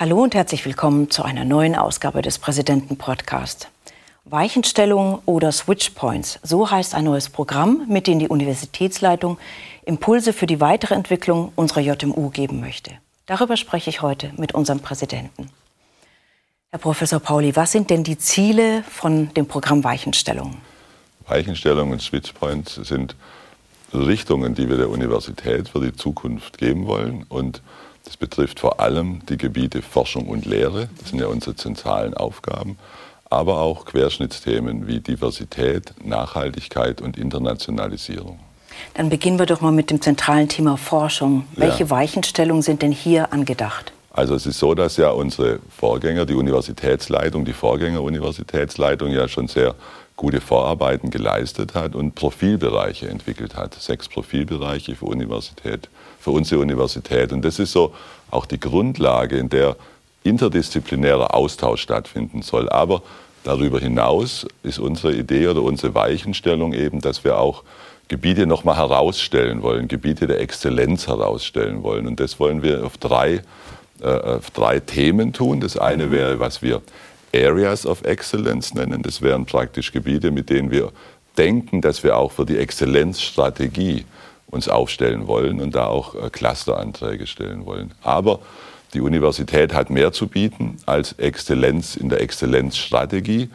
Hallo und herzlich willkommen zu einer neuen Ausgabe des Präsidenten Podcast. Weichenstellung oder Switchpoints, so heißt ein neues Programm, mit dem die Universitätsleitung Impulse für die weitere Entwicklung unserer JMU geben möchte. Darüber spreche ich heute mit unserem Präsidenten. Herr Professor Pauli, was sind denn die Ziele von dem Programm Weichenstellung? Weichenstellung und Switchpoints sind Richtungen, die wir der Universität für die Zukunft geben wollen. Und das betrifft vor allem die Gebiete Forschung und Lehre. Das sind ja unsere zentralen Aufgaben. Aber auch Querschnittsthemen wie Diversität, Nachhaltigkeit und Internationalisierung. Dann beginnen wir doch mal mit dem zentralen Thema Forschung. Welche ja. Weichenstellungen sind denn hier angedacht? Also es ist so, dass ja unsere Vorgänger, die Universitätsleitung, die Vorgängeruniversitätsleitung ja schon sehr gute Vorarbeiten geleistet hat und Profilbereiche entwickelt hat. Sechs Profilbereiche für Universität, für unsere Universität. Und das ist so auch die Grundlage, in der interdisziplinärer Austausch stattfinden soll. Aber darüber hinaus ist unsere Idee oder unsere Weichenstellung eben, dass wir auch Gebiete nochmal herausstellen wollen, Gebiete der Exzellenz herausstellen wollen. Und das wollen wir auf drei, äh, auf drei Themen tun. Das eine wäre, was wir Areas of Excellence nennen. Das wären praktisch Gebiete, mit denen wir denken, dass wir auch für die Exzellenzstrategie uns aufstellen wollen und da auch äh, Clusteranträge stellen wollen. Aber die Universität hat mehr zu bieten als Exzellenz in der Exzellenzstrategie.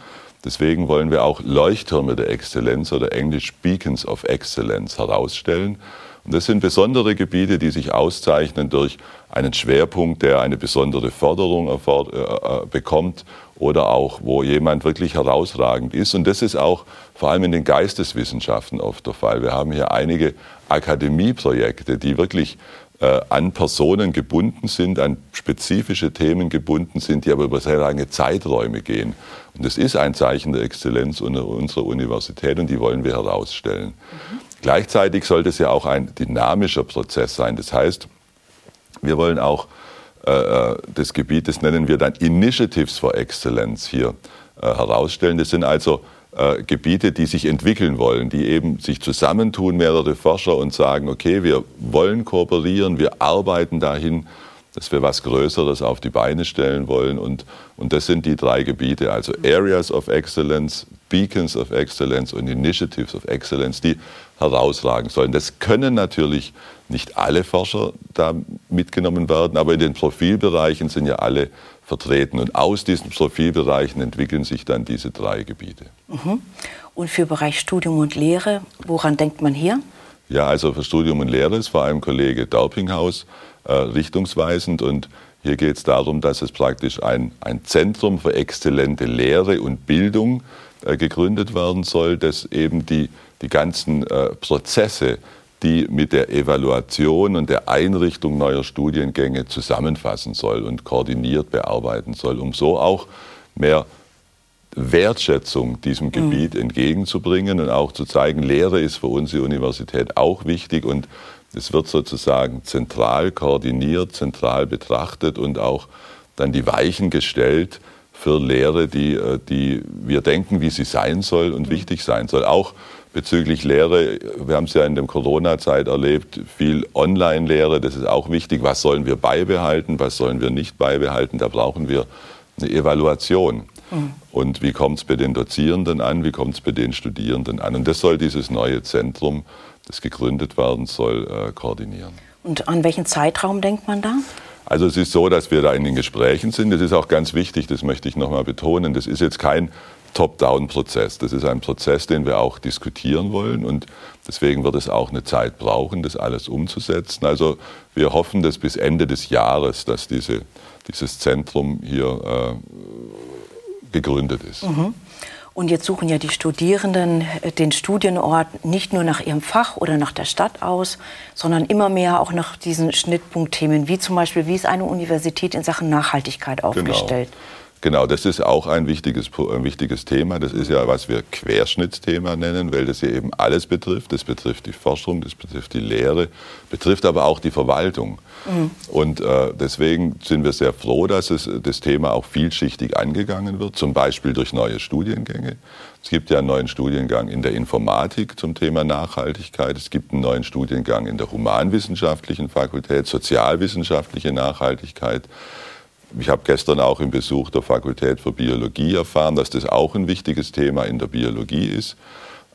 Deswegen wollen wir auch Leuchttürme der Exzellenz oder englisch Beacons of Excellence herausstellen. Und das sind besondere Gebiete, die sich auszeichnen durch einen Schwerpunkt, der eine besondere Förderung äh, äh, bekommt oder auch, wo jemand wirklich herausragend ist. Und das ist auch vor allem in den Geisteswissenschaften oft der Fall. Wir haben hier einige Akademieprojekte, die wirklich äh, an Personen gebunden sind, an spezifische Themen gebunden sind, die aber über sehr lange Zeiträume gehen. Und das ist ein Zeichen der Exzellenz unserer Universität und die wollen wir herausstellen. Mhm. Gleichzeitig sollte es ja auch ein dynamischer Prozess sein. Das heißt, wir wollen auch äh, äh, das Gebiet, das nennen wir dann Initiatives for Excellence hier äh, herausstellen. Das sind also äh, Gebiete, die sich entwickeln wollen, die eben sich zusammentun, mehrere Forscher und sagen, okay, wir wollen kooperieren, wir arbeiten dahin, dass wir was Größeres auf die Beine stellen wollen. Und, und das sind die drei Gebiete, also Areas of Excellence, Beacons of Excellence und Initiatives of Excellence, die herausragen sollen. Das können natürlich nicht alle Forscher da mitgenommen werden, aber in den Profilbereichen sind ja alle vertreten. Und aus diesen Profilbereichen entwickeln sich dann diese drei Gebiete. Mhm. Und für Bereich Studium und Lehre, woran denkt man hier? Ja, also für Studium und Lehre ist vor allem Kollege Daupinghaus äh, richtungsweisend und hier geht es darum, dass es praktisch ein, ein Zentrum für exzellente Lehre und Bildung äh, gegründet werden soll, das eben die, die ganzen äh, Prozesse, die mit der Evaluation und der Einrichtung neuer Studiengänge zusammenfassen soll und koordiniert bearbeiten soll, um so auch mehr Wertschätzung diesem mhm. Gebiet entgegenzubringen und auch zu zeigen, Lehre ist für unsere Universität auch wichtig und es wird sozusagen zentral koordiniert, zentral betrachtet und auch dann die Weichen gestellt für Lehre, die, äh, die wir denken, wie sie sein soll und wichtig sein soll. Auch bezüglich Lehre, wir haben es ja in der Corona-Zeit erlebt, viel Online-Lehre, das ist auch wichtig. Was sollen wir beibehalten, was sollen wir nicht beibehalten? Da brauchen wir eine Evaluation. Mhm. Und wie kommt es bei den Dozierenden an, wie kommt es bei den Studierenden an? Und das soll dieses neue Zentrum, das gegründet werden soll, äh, koordinieren. Und an welchen Zeitraum denkt man da? Also es ist so, dass wir da in den Gesprächen sind. Das ist auch ganz wichtig, das möchte ich nochmal betonen. Das ist jetzt kein Top-Down-Prozess. Das ist ein Prozess, den wir auch diskutieren wollen und deswegen wird es auch eine Zeit brauchen, das alles umzusetzen. Also wir hoffen, dass bis Ende des Jahres, dass diese, dieses Zentrum hier äh, gegründet ist. Mhm. Und jetzt suchen ja die Studierenden äh, den Studienort nicht nur nach ihrem Fach oder nach der Stadt aus, sondern immer mehr auch nach diesen Schnittpunktthemen, wie zum Beispiel, wie ist eine Universität in Sachen Nachhaltigkeit genau. aufgestellt? Genau. Genau, das ist auch ein wichtiges, ein wichtiges Thema. Das ist ja, was wir Querschnittsthema nennen, weil das ja eben alles betrifft. Das betrifft die Forschung, das betrifft die Lehre, betrifft aber auch die Verwaltung. Mhm. Und äh, deswegen sind wir sehr froh, dass es, das Thema auch vielschichtig angegangen wird, zum Beispiel durch neue Studiengänge. Es gibt ja einen neuen Studiengang in der Informatik zum Thema Nachhaltigkeit. Es gibt einen neuen Studiengang in der humanwissenschaftlichen Fakultät, sozialwissenschaftliche Nachhaltigkeit. Ich habe gestern auch im Besuch der Fakultät für Biologie erfahren, dass das auch ein wichtiges Thema in der Biologie ist,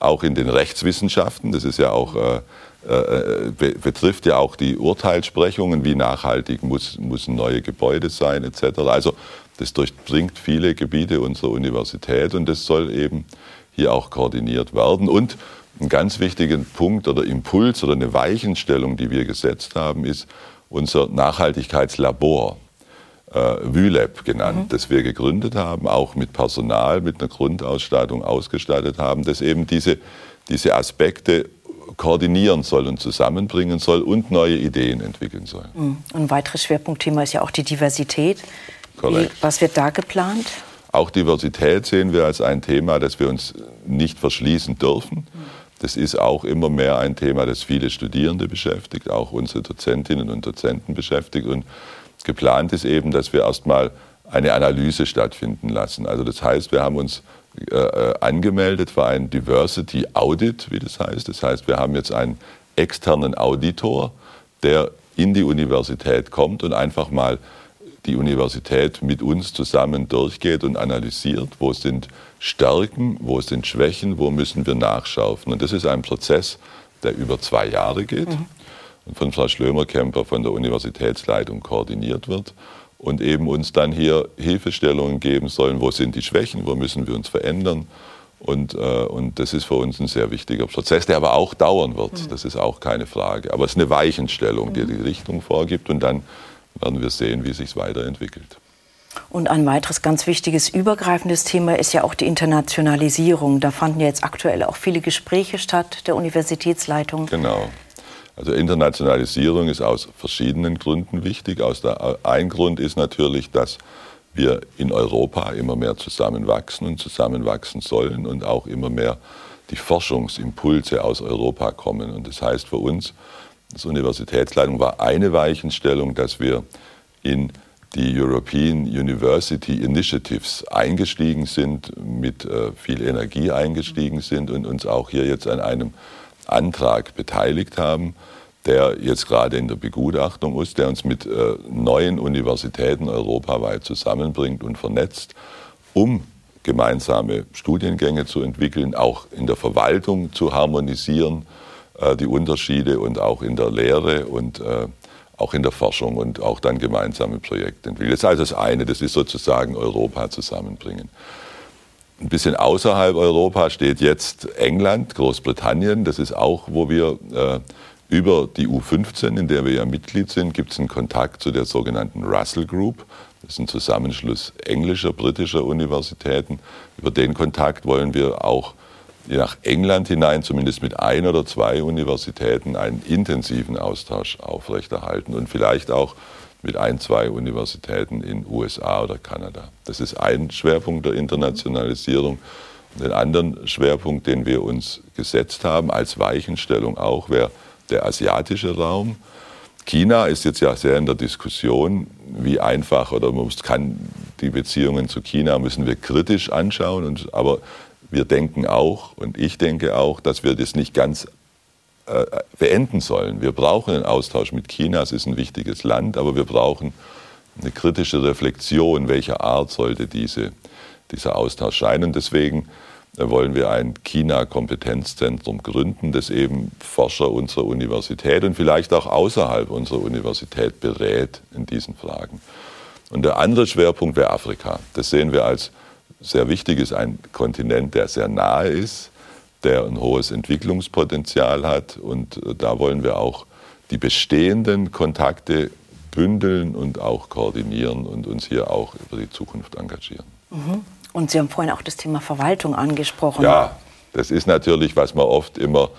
auch in den Rechtswissenschaften. Das ist ja auch äh, äh, betrifft ja auch die Urteilsprechungen, wie nachhaltig muss, müssen neue Gebäude sein etc. Also das durchdringt viele Gebiete unserer Universität und das soll eben hier auch koordiniert werden. Und ein ganz wichtiger Punkt oder Impuls oder eine Weichenstellung, die wir gesetzt haben, ist unser Nachhaltigkeitslabor, äh, WÜLAB genannt, mhm. das wir gegründet haben, auch mit Personal, mit einer Grundausstattung ausgestattet haben, das eben diese, diese Aspekte koordinieren soll und zusammenbringen soll und neue Ideen entwickeln soll. Mhm. Ein weiteres Schwerpunktthema ist ja auch die Diversität. Wie, was wird da geplant? Auch Diversität sehen wir als ein Thema, das wir uns nicht verschließen dürfen. Das ist auch immer mehr ein Thema, das viele Studierende beschäftigt, auch unsere Dozentinnen und Dozenten beschäftigt. Und geplant ist eben, dass wir erstmal eine Analyse stattfinden lassen. Also das heißt, wir haben uns äh, äh, angemeldet für ein Diversity Audit, wie das heißt. Das heißt, wir haben jetzt einen externen Auditor, der in die Universität kommt und einfach mal die Universität mit uns zusammen durchgeht und analysiert, wo sind Stärken, wo sind Schwächen, wo müssen wir nachschaufen. Und das ist ein Prozess, der über zwei Jahre geht mhm. Von Frau Schlömer-Kemper von der Universitätsleitung koordiniert wird und eben uns dann hier Hilfestellungen geben sollen, wo sind die Schwächen, wo müssen wir uns verändern. Und, äh, und das ist für uns ein sehr wichtiger Prozess, der aber auch dauern wird. Mhm. Das ist auch keine Frage. Aber es ist eine Weichenstellung, die mhm. die Richtung vorgibt. Und dann werden wir sehen, wie sich weiterentwickelt. Und ein weiteres ganz wichtiges übergreifendes Thema ist ja auch die Internationalisierung. Da fanden ja jetzt aktuell auch viele Gespräche statt der Universitätsleitung. Genau. Also Internationalisierung ist aus verschiedenen Gründen wichtig. Aus der, ein Grund ist natürlich, dass wir in Europa immer mehr zusammenwachsen und zusammenwachsen sollen und auch immer mehr die Forschungsimpulse aus Europa kommen. Und das heißt für uns, als Universitätsleitung war eine Weichenstellung, dass wir in die European University Initiatives eingestiegen sind, mit äh, viel Energie eingestiegen sind und uns auch hier jetzt an einem Antrag beteiligt haben, der jetzt gerade in der Begutachtung ist, der uns mit äh, neuen Universitäten europaweit zusammenbringt und vernetzt, um gemeinsame Studiengänge zu entwickeln, auch in der Verwaltung zu harmonisieren, äh, die Unterschiede und auch in der Lehre und äh, auch in der Forschung und auch dann gemeinsame Projekte entwickeln. Das ist also das eine, das ist sozusagen Europa zusammenbringen. Ein bisschen außerhalb Europa steht jetzt England, Großbritannien. Das ist auch, wo wir äh, über die U15, in der wir ja Mitglied sind, gibt es einen Kontakt zu der sogenannten Russell Group. Das ist ein Zusammenschluss englischer, britischer Universitäten. Über den Kontakt wollen wir auch nach England hinein, zumindest mit ein oder zwei Universitäten, einen intensiven Austausch aufrechterhalten und vielleicht auch mit ein, zwei Universitäten in USA oder Kanada. Das ist ein Schwerpunkt der Internationalisierung. Den anderen Schwerpunkt, den wir uns gesetzt haben, als Weichenstellung auch, wäre der asiatische Raum. China ist jetzt ja sehr in der Diskussion, wie einfach oder man kann die Beziehungen zu China müssen wir kritisch anschauen. Und, aber wir denken auch und ich denke auch, dass wir das nicht ganz beenden sollen. Wir brauchen einen Austausch mit China, es ist ein wichtiges Land, aber wir brauchen eine kritische Reflexion, welcher Art sollte diese, dieser Austausch sein. Und deswegen äh, wollen wir ein China-Kompetenzzentrum gründen, das eben Forscher unserer Universität und vielleicht auch außerhalb unserer Universität berät in diesen Fragen. Und der andere Schwerpunkt wäre Afrika. Das sehen wir als sehr wichtig, ist ein Kontinent, der sehr nahe ist der ein hohes Entwicklungspotenzial hat. Und äh, da wollen wir auch die bestehenden Kontakte bündeln und auch koordinieren und uns hier auch über die Zukunft engagieren. Mhm. Und Sie haben vorhin auch das Thema Verwaltung angesprochen. Ja, das ist natürlich, was man oft immer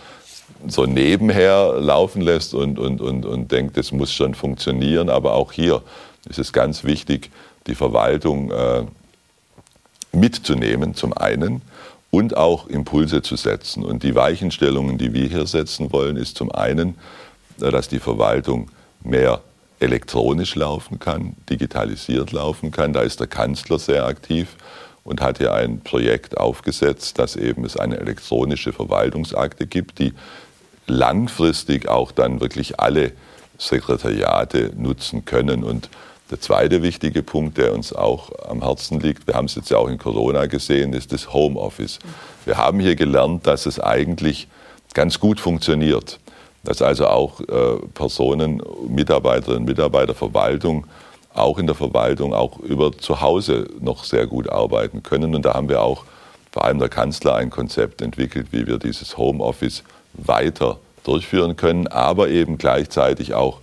so nebenher laufen lässt und, und, und, und denkt, das muss schon funktionieren. Aber auch hier ist es ganz wichtig, die Verwaltung äh, mitzunehmen, zum einen, und auch Impulse zu setzen. Und die Weichenstellungen, die wir hier setzen wollen, ist zum einen, dass die Verwaltung mehr elektronisch laufen kann, digitalisiert laufen kann. Da ist der Kanzler sehr aktiv und hat hier ein Projekt aufgesetzt, dass eben es eine elektronische Verwaltungsakte gibt, die langfristig auch dann wirklich alle Sekretariate nutzen können und Der zweite wichtige Punkt, der uns auch am Herzen liegt, wir haben es jetzt ja auch in Corona gesehen, ist das Homeoffice. Wir haben hier gelernt, dass es eigentlich ganz gut funktioniert. Dass also auch äh, Personen, Mitarbeiterinnen, Mitarbeiter, Verwaltung, auch in der Verwaltung, auch über zu Hause noch sehr gut arbeiten können. Und da haben wir auch vor allem der Kanzler ein Konzept entwickelt, wie wir dieses Homeoffice weiter durchführen können, aber eben gleichzeitig auch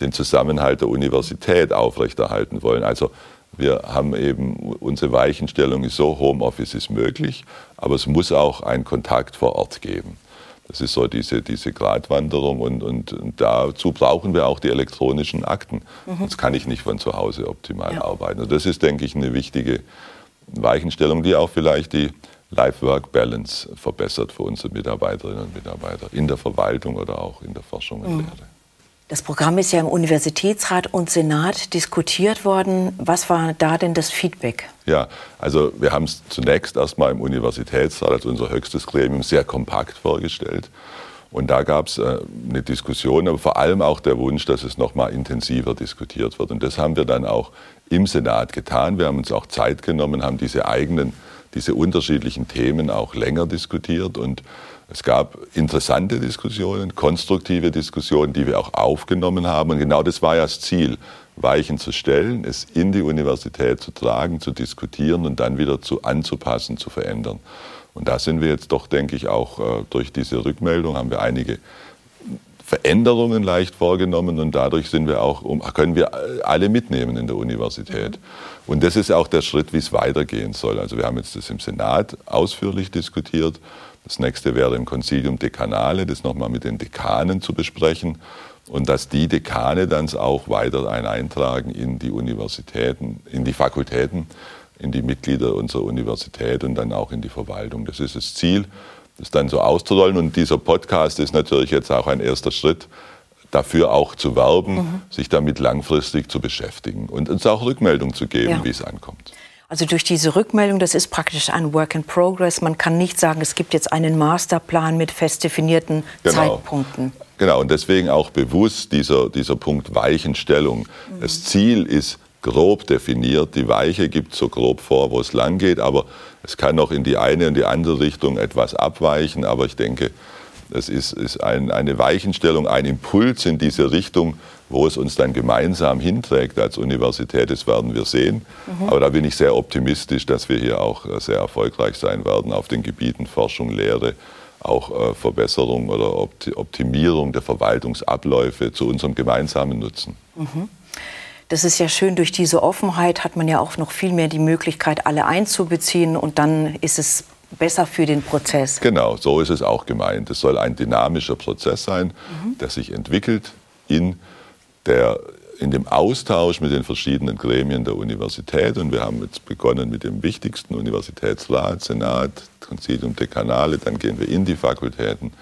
den Zusammenhalt der Universität aufrechterhalten wollen. Also wir haben eben, unsere Weichenstellung ist so, Homeoffice ist möglich, aber es muss auch einen Kontakt vor Ort geben. Das ist so diese, diese Gratwanderung und, und, und dazu brauchen wir auch die elektronischen Akten. Mhm. Sonst kann ich nicht von zu Hause optimal ja. arbeiten. Und das ist, denke ich, eine wichtige Weichenstellung, die auch vielleicht die Life-Work-Balance verbessert für unsere Mitarbeiterinnen und Mitarbeiter in der Verwaltung oder auch in der Forschung und mhm. Lehre. Das Programm ist ja im Universitätsrat und Senat diskutiert worden. Was war da denn das Feedback? Ja, also wir haben es zunächst erstmal im Universitätsrat als unser höchstes Gremium sehr kompakt vorgestellt. Und da gab es äh, eine Diskussion, aber vor allem auch der Wunsch, dass es noch mal intensiver diskutiert wird. Und das haben wir dann auch im Senat getan. Wir haben uns auch Zeit genommen, haben diese eigenen, diese unterschiedlichen Themen auch länger diskutiert und es gab interessante Diskussionen, konstruktive Diskussionen, die wir auch aufgenommen haben. Und genau das war ja das Ziel, Weichen zu stellen, es in die Universität zu tragen, zu diskutieren und dann wieder zu anzupassen, zu verändern. Und da sind wir jetzt doch, denke ich, auch äh, durch diese Rückmeldung haben wir einige Veränderungen leicht vorgenommen und dadurch sind wir auch, können wir alle mitnehmen in der Universität. Und das ist auch der Schritt, wie es weitergehen soll. Also wir haben jetzt das im Senat ausführlich diskutiert das nächste wäre im Concilium Dekanale, das nochmal mit den Dekanen zu besprechen und dass die Dekane dann auch weiter eintragen in die Universitäten, in die Fakultäten, in die Mitglieder unserer Universität und dann auch in die Verwaltung. Das ist das Ziel, das dann so auszurollen. Und dieser Podcast ist natürlich jetzt auch ein erster Schritt, dafür auch zu werben, mhm. sich damit langfristig zu beschäftigen und uns auch Rückmeldung zu geben, ja. wie es ankommt. Also durch diese Rückmeldung, das ist praktisch ein Work in Progress. Man kann nicht sagen, es gibt jetzt einen Masterplan mit fest definierten genau. Zeitpunkten. Genau, und deswegen auch bewusst dieser, dieser Punkt Weichenstellung. Mhm. Das Ziel ist grob definiert. Die Weiche gibt so grob vor, wo es lang geht, aber es kann auch in die eine und die andere Richtung etwas abweichen. Aber ich denke, es ist, ist ein, eine Weichenstellung, ein Impuls in diese Richtung, wo es uns dann gemeinsam hinträgt als Universität, das werden wir sehen. Mhm. Aber da bin ich sehr optimistisch, dass wir hier auch äh, sehr erfolgreich sein werden auf den Gebieten Forschung, Lehre, auch äh, Verbesserung oder Optimierung der Verwaltungsabläufe zu unserem gemeinsamen Nutzen. Mhm. Das ist ja schön, durch diese Offenheit hat man ja auch noch viel mehr die Möglichkeit, alle einzubeziehen und dann ist es besser für den Prozess. Genau, so ist es auch gemeint. Es soll ein dynamischer Prozess sein, mhm. der sich entwickelt in der in dem Austausch mit den verschiedenen Gremien der Universität. Und wir haben jetzt begonnen mit dem wichtigsten Universitätsrat, Senat, Konzilium Dekanale, dann gehen wir in die Fakultäten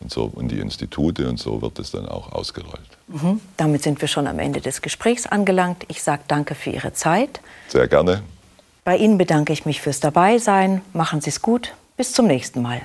und so in die Institute und so wird es dann auch ausgerollt. Mhm. Damit sind wir schon am Ende des Gesprächs angelangt. Ich sage danke für Ihre Zeit. Sehr gerne. Bei Ihnen bedanke ich mich fürs Dabeisein. Machen Sie es gut. Bis zum nächsten Mal.